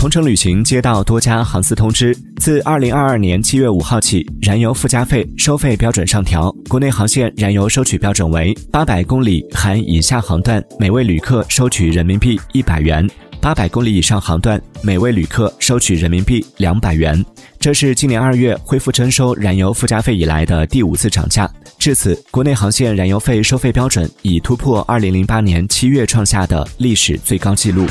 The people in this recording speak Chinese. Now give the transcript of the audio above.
同程旅行接到多家航司通知。自二零二二年七月五号起燃油附加费收费标准上调。国内航线燃油收取标准为八百公里含以下航段每位旅客收取人民币一百元八百公里以上航段每位旅客收取人民币两百元。这是今年二月恢复征收燃油附加费以来的第五次涨价。至此国内航线燃油费收费标准已突破二零零八年七月创下的历史最高纪录。